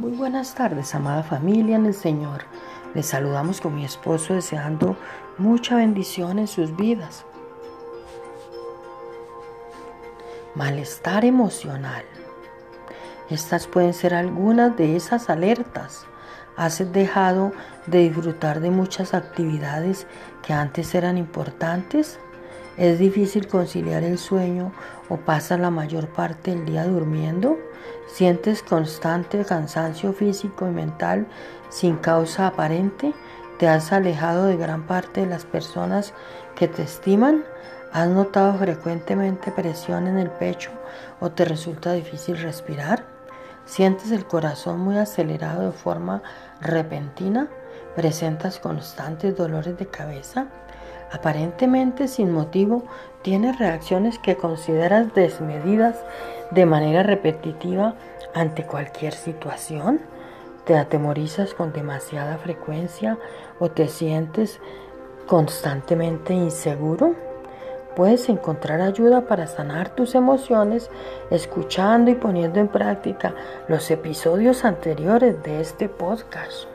Muy buenas tardes, amada familia en el Señor. Les saludamos con mi esposo deseando mucha bendición en sus vidas. Malestar emocional. Estas pueden ser algunas de esas alertas. Has dejado de disfrutar de muchas actividades que antes eran importantes. Es difícil conciliar el sueño o pasas la mayor parte del día durmiendo. Sientes constante cansancio físico y mental sin causa aparente. Te has alejado de gran parte de las personas que te estiman. ¿Has notado frecuentemente presión en el pecho o te resulta difícil respirar? ¿Sientes el corazón muy acelerado de forma repentina? ¿Presentas constantes dolores de cabeza? Aparentemente sin motivo, tienes reacciones que consideras desmedidas de manera repetitiva ante cualquier situación. ¿Te atemorizas con demasiada frecuencia o te sientes constantemente inseguro? Puedes encontrar ayuda para sanar tus emociones escuchando y poniendo en práctica los episodios anteriores de este podcast.